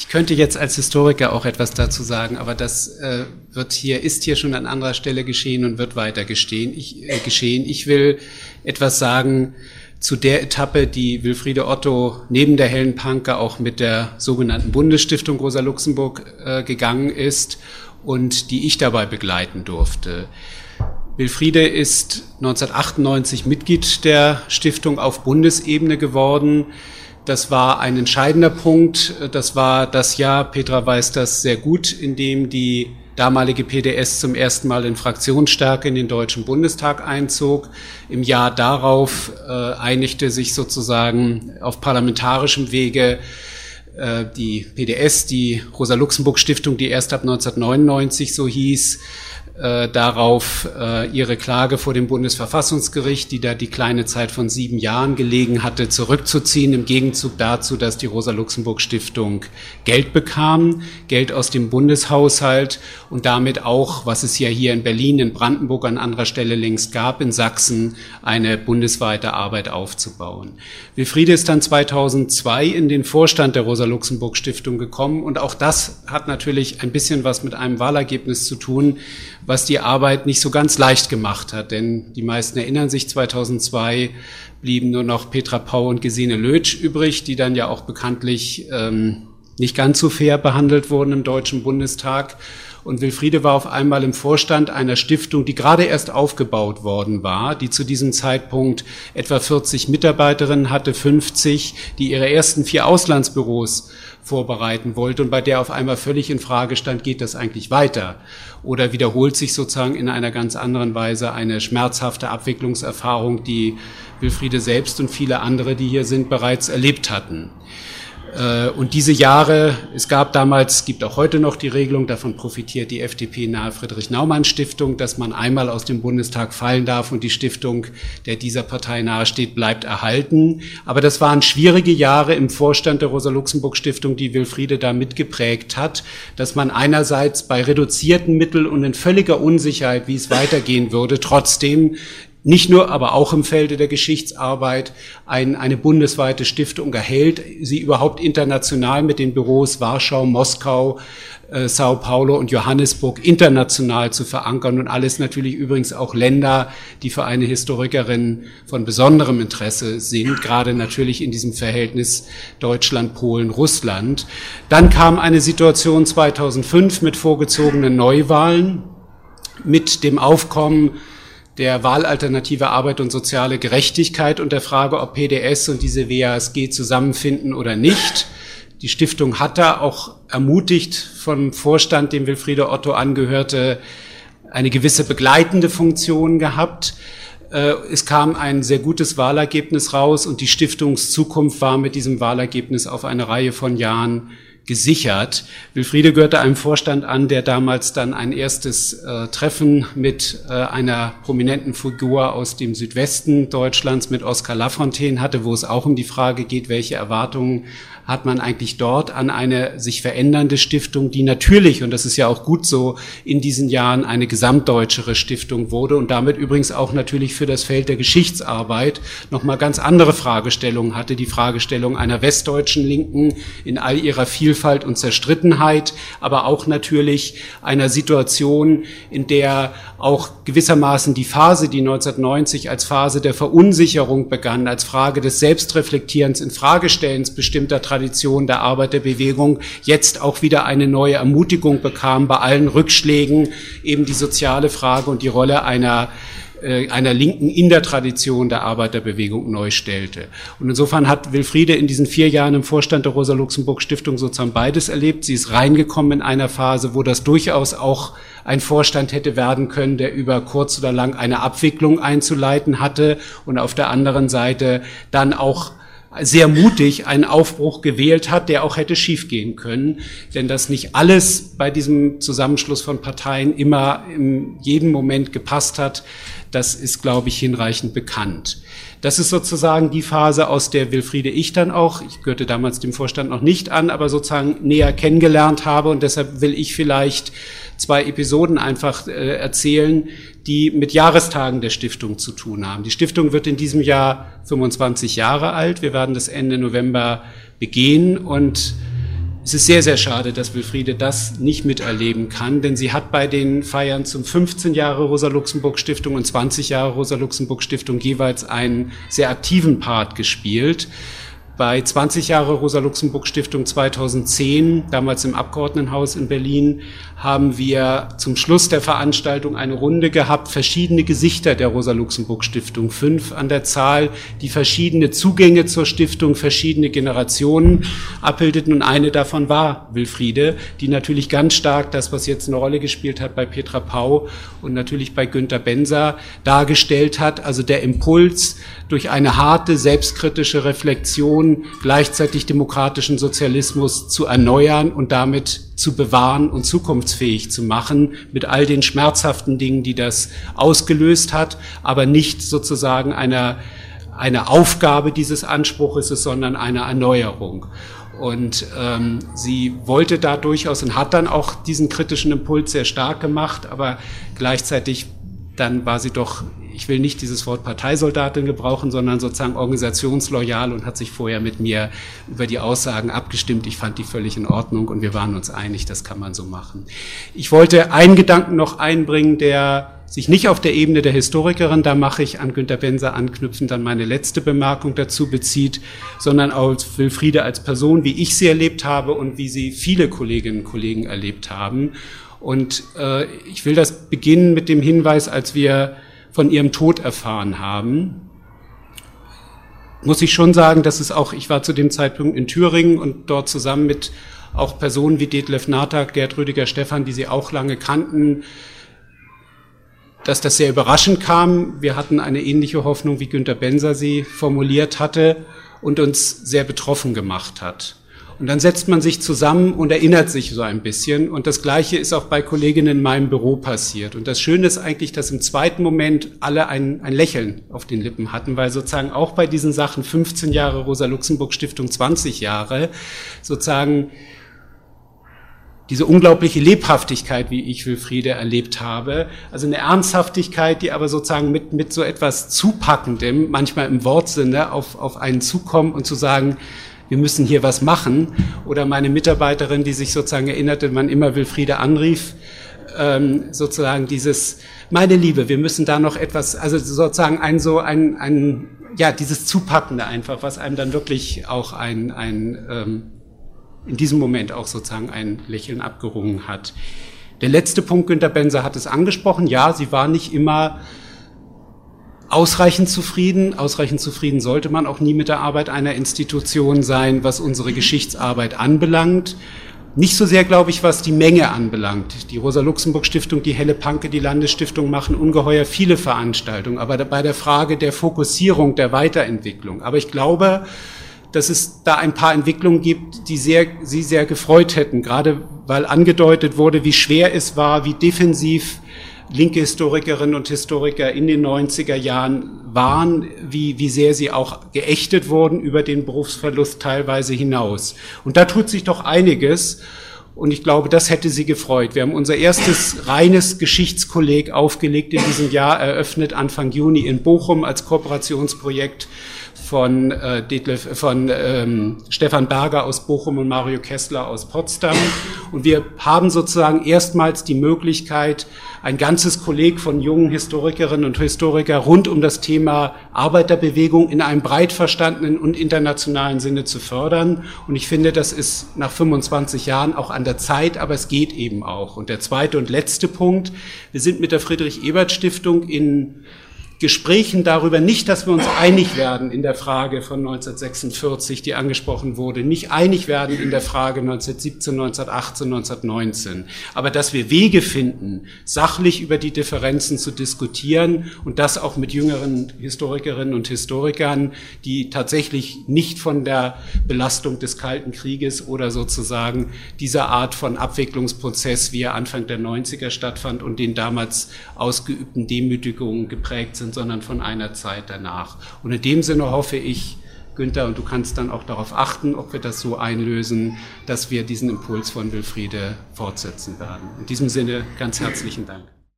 Ich könnte jetzt als Historiker auch etwas dazu sagen, aber das äh, wird hier, ist hier schon an anderer Stelle geschehen und wird weiter gestehen. Ich, äh, geschehen. Ich will etwas sagen zu der Etappe, die Wilfriede Otto neben der Hellen Panke auch mit der sogenannten Bundesstiftung Rosa Luxemburg äh, gegangen ist und die ich dabei begleiten durfte. Wilfriede ist 1998 Mitglied der Stiftung auf Bundesebene geworden. Das war ein entscheidender Punkt. Das war das Jahr, Petra weiß das sehr gut, in dem die damalige PDS zum ersten Mal in Fraktionsstärke in den Deutschen Bundestag einzog. Im Jahr darauf äh, einigte sich sozusagen auf parlamentarischem Wege äh, die PDS, die Rosa-Luxemburg-Stiftung, die erst ab 1999 so hieß, äh, darauf äh, ihre Klage vor dem Bundesverfassungsgericht, die da die kleine Zeit von sieben Jahren gelegen hatte, zurückzuziehen, im Gegenzug dazu, dass die Rosa-Luxemburg-Stiftung Geld bekam, Geld aus dem Bundeshaushalt und damit auch, was es ja hier in Berlin, in Brandenburg an anderer Stelle längst gab, in Sachsen eine bundesweite Arbeit aufzubauen. Wilfriede ist dann 2002 in den Vorstand der Rosa-Luxemburg-Stiftung gekommen und auch das hat natürlich ein bisschen was mit einem Wahlergebnis zu tun, was die Arbeit nicht so ganz leicht gemacht hat. Denn die meisten erinnern sich, 2002 blieben nur noch Petra Pau und Gesine Lötsch übrig, die dann ja auch bekanntlich ähm, nicht ganz so fair behandelt wurden im Deutschen Bundestag. Und Wilfriede war auf einmal im Vorstand einer Stiftung, die gerade erst aufgebaut worden war, die zu diesem Zeitpunkt etwa 40 Mitarbeiterinnen hatte, 50, die ihre ersten vier Auslandsbüros vorbereiten wollte und bei der auf einmal völlig in Frage stand, geht das eigentlich weiter? Oder wiederholt sich sozusagen in einer ganz anderen Weise eine schmerzhafte Abwicklungserfahrung, die Wilfriede selbst und viele andere, die hier sind, bereits erlebt hatten? Äh, und diese Jahre, es gab damals, gibt auch heute noch die Regelung, davon profitiert die FDP nahe Friedrich-Naumann-Stiftung, dass man einmal aus dem Bundestag fallen darf und die Stiftung, der dieser Partei nahesteht, bleibt erhalten. Aber das waren schwierige Jahre im Vorstand der Rosa-Luxemburg-Stiftung, die Wilfriede da mitgeprägt hat, dass man einerseits bei reduzierten Mitteln und in völliger Unsicherheit, wie es weitergehen würde, trotzdem nicht nur, aber auch im Felde der Geschichtsarbeit ein, eine bundesweite Stiftung erhält, sie überhaupt international mit den Büros Warschau, Moskau, äh, Sao Paulo und Johannesburg international zu verankern und alles natürlich übrigens auch Länder, die für eine Historikerin von besonderem Interesse sind, gerade natürlich in diesem Verhältnis Deutschland, Polen, Russland. Dann kam eine Situation 2005 mit vorgezogenen Neuwahlen, mit dem Aufkommen der Wahlalternative Arbeit und soziale Gerechtigkeit und der Frage, ob PDS und diese WASG zusammenfinden oder nicht. Die Stiftung hat da auch ermutigt vom Vorstand, dem Wilfriede Otto angehörte, eine gewisse begleitende Funktion gehabt. Äh, es kam ein sehr gutes Wahlergebnis raus und die Stiftungszukunft war mit diesem Wahlergebnis auf eine Reihe von Jahren gesichert. Wilfriede gehörte einem Vorstand an, der damals dann ein erstes äh, Treffen mit äh, einer prominenten Figur aus dem Südwesten Deutschlands mit Oskar Lafontaine hatte, wo es auch um die Frage geht, welche Erwartungen hat man eigentlich dort an eine sich verändernde Stiftung, die natürlich, und das ist ja auch gut so, in diesen Jahren eine gesamtdeutschere Stiftung wurde und damit übrigens auch natürlich für das Feld der Geschichtsarbeit nochmal ganz andere Fragestellungen hatte. Die Fragestellung einer westdeutschen Linken in all ihrer Vielfalt und Zerstrittenheit, aber auch natürlich einer Situation, in der auch gewissermaßen die Phase, die 1990 als Phase der Verunsicherung begann, als Frage des Selbstreflektierens, in Fragestellens bestimmter Tradition der Arbeiterbewegung jetzt auch wieder eine neue Ermutigung bekam bei allen Rückschlägen, eben die soziale Frage und die Rolle einer einer Linken in der Tradition der Arbeiterbewegung neu stellte. Und insofern hat Wilfriede in diesen vier Jahren im Vorstand der Rosa-Luxemburg-Stiftung sozusagen beides erlebt. Sie ist reingekommen in einer Phase, wo das durchaus auch ein Vorstand hätte werden können, der über kurz oder lang eine Abwicklung einzuleiten hatte und auf der anderen Seite dann auch sehr mutig einen Aufbruch gewählt hat, der auch hätte schiefgehen können. Denn dass nicht alles bei diesem Zusammenschluss von Parteien immer in jedem Moment gepasst hat, das ist, glaube ich, hinreichend bekannt. Das ist sozusagen die Phase, aus der Wilfriede ich dann auch, ich gehörte damals dem Vorstand noch nicht an, aber sozusagen näher kennengelernt habe und deshalb will ich vielleicht zwei Episoden einfach äh, erzählen, die mit Jahrestagen der Stiftung zu tun haben. Die Stiftung wird in diesem Jahr 25 Jahre alt. Wir werden das Ende November begehen und es ist sehr, sehr schade, dass Wilfriede das nicht miterleben kann, denn sie hat bei den Feiern zum 15 Jahre Rosa-Luxemburg-Stiftung und 20 Jahre Rosa-Luxemburg-Stiftung jeweils einen sehr aktiven Part gespielt bei 20 Jahre Rosa-Luxemburg-Stiftung 2010, damals im Abgeordnetenhaus in Berlin, haben wir zum Schluss der Veranstaltung eine Runde gehabt, verschiedene Gesichter der Rosa-Luxemburg-Stiftung, fünf an der Zahl, die verschiedene Zugänge zur Stiftung, verschiedene Generationen abbildeten. Und eine davon war Wilfriede, die natürlich ganz stark das, was jetzt eine Rolle gespielt hat bei Petra Pau und natürlich bei Günter Benser dargestellt hat, also der Impuls durch eine harte, selbstkritische Reflexion gleichzeitig demokratischen Sozialismus zu erneuern und damit zu bewahren und zukunftsfähig zu machen, mit all den schmerzhaften Dingen, die das ausgelöst hat, aber nicht sozusagen einer, eine Aufgabe dieses Anspruches sondern eine Erneuerung. Und ähm, sie wollte da durchaus und hat dann auch diesen kritischen Impuls sehr stark gemacht, aber gleichzeitig dann war sie doch ich will nicht dieses Wort Parteisoldatin gebrauchen, sondern sozusagen organisationsloyal und hat sich vorher mit mir über die Aussagen abgestimmt. Ich fand die völlig in Ordnung und wir waren uns einig, das kann man so machen. Ich wollte einen Gedanken noch einbringen, der sich nicht auf der Ebene der Historikerin, da mache ich an Günter Benser anknüpfend dann meine letzte Bemerkung dazu bezieht, sondern auf Wilfriede als Person, wie ich sie erlebt habe und wie sie viele Kolleginnen und Kollegen erlebt haben. Und äh, ich will das beginnen mit dem Hinweis, als wir von ihrem Tod erfahren haben, muss ich schon sagen, dass es auch, ich war zu dem Zeitpunkt in Thüringen und dort zusammen mit auch Personen wie Detlef Natak, Gerd Rüdiger Stefan, die sie auch lange kannten, dass das sehr überraschend kam. Wir hatten eine ähnliche Hoffnung, wie Günter Benser sie formuliert hatte und uns sehr betroffen gemacht hat. Und dann setzt man sich zusammen und erinnert sich so ein bisschen. Und das Gleiche ist auch bei Kolleginnen in meinem Büro passiert. Und das Schöne ist eigentlich, dass im zweiten Moment alle ein, ein Lächeln auf den Lippen hatten, weil sozusagen auch bei diesen Sachen 15 Jahre Rosa-Luxemburg-Stiftung, 20 Jahre, sozusagen diese unglaubliche Lebhaftigkeit, wie ich Wilfriede erlebt habe. Also eine Ernsthaftigkeit, die aber sozusagen mit, mit so etwas Zupackendem, manchmal im Wortsinne, auf, auf einen zukommt und zu sagen, wir müssen hier was machen. Oder meine Mitarbeiterin, die sich sozusagen erinnerte, wann immer Wilfriede anrief, ähm, sozusagen dieses, meine Liebe, wir müssen da noch etwas, also sozusagen ein so ein, ein ja, dieses Zupackende einfach, was einem dann wirklich auch ein, ein ähm, in diesem Moment auch sozusagen ein Lächeln abgerungen hat. Der letzte Punkt, Günter Benzer hat es angesprochen, ja, sie war nicht immer ausreichend zufrieden. Ausreichend zufrieden sollte man auch nie mit der Arbeit einer Institution sein, was unsere Geschichtsarbeit anbelangt. Nicht so sehr, glaube ich, was die Menge anbelangt. Die Rosa-Luxemburg-Stiftung, die Helle Panke, die Landesstiftung machen ungeheuer viele Veranstaltungen, aber bei der Frage der Fokussierung, der Weiterentwicklung. Aber ich glaube, dass es da ein paar Entwicklungen gibt, die sehr, Sie sehr gefreut hätten, gerade weil angedeutet wurde, wie schwer es war, wie defensiv linke Historikerinnen und Historiker in den 90er Jahren waren, wie, wie sehr sie auch geächtet wurden über den Berufsverlust teilweise hinaus. Und da tut sich doch einiges. Und ich glaube, das hätte sie gefreut. Wir haben unser erstes reines Geschichtskolleg aufgelegt in diesem Jahr, eröffnet Anfang Juni in Bochum als Kooperationsprojekt von, äh, Detlef, von ähm, Stefan Berger aus Bochum und Mario Kessler aus Potsdam. Und wir haben sozusagen erstmals die Möglichkeit, ein ganzes Kolleg von jungen Historikerinnen und Historiker rund um das Thema Arbeiterbewegung in einem breit verstandenen und internationalen Sinne zu fördern. Und ich finde, das ist nach 25 Jahren auch an der Zeit, aber es geht eben auch. Und der zweite und letzte Punkt, wir sind mit der Friedrich-Ebert-Stiftung in Gesprächen darüber nicht, dass wir uns einig werden in der Frage von 1946, die angesprochen wurde, nicht einig werden in der Frage 1917, 1918, 1919, aber dass wir Wege finden, sachlich über die Differenzen zu diskutieren und das auch mit jüngeren Historikerinnen und Historikern, die tatsächlich nicht von der Belastung des Kalten Krieges oder sozusagen dieser Art von Abwicklungsprozess, wie er Anfang der 90er stattfand und den damals ausgeübten Demütigungen geprägt sind, sind, sondern von einer Zeit danach. Und in dem Sinne hoffe ich, Günther, und du kannst dann auch darauf achten, ob wir das so einlösen, dass wir diesen Impuls von Wilfriede fortsetzen werden. In diesem Sinne ganz herzlichen Dank.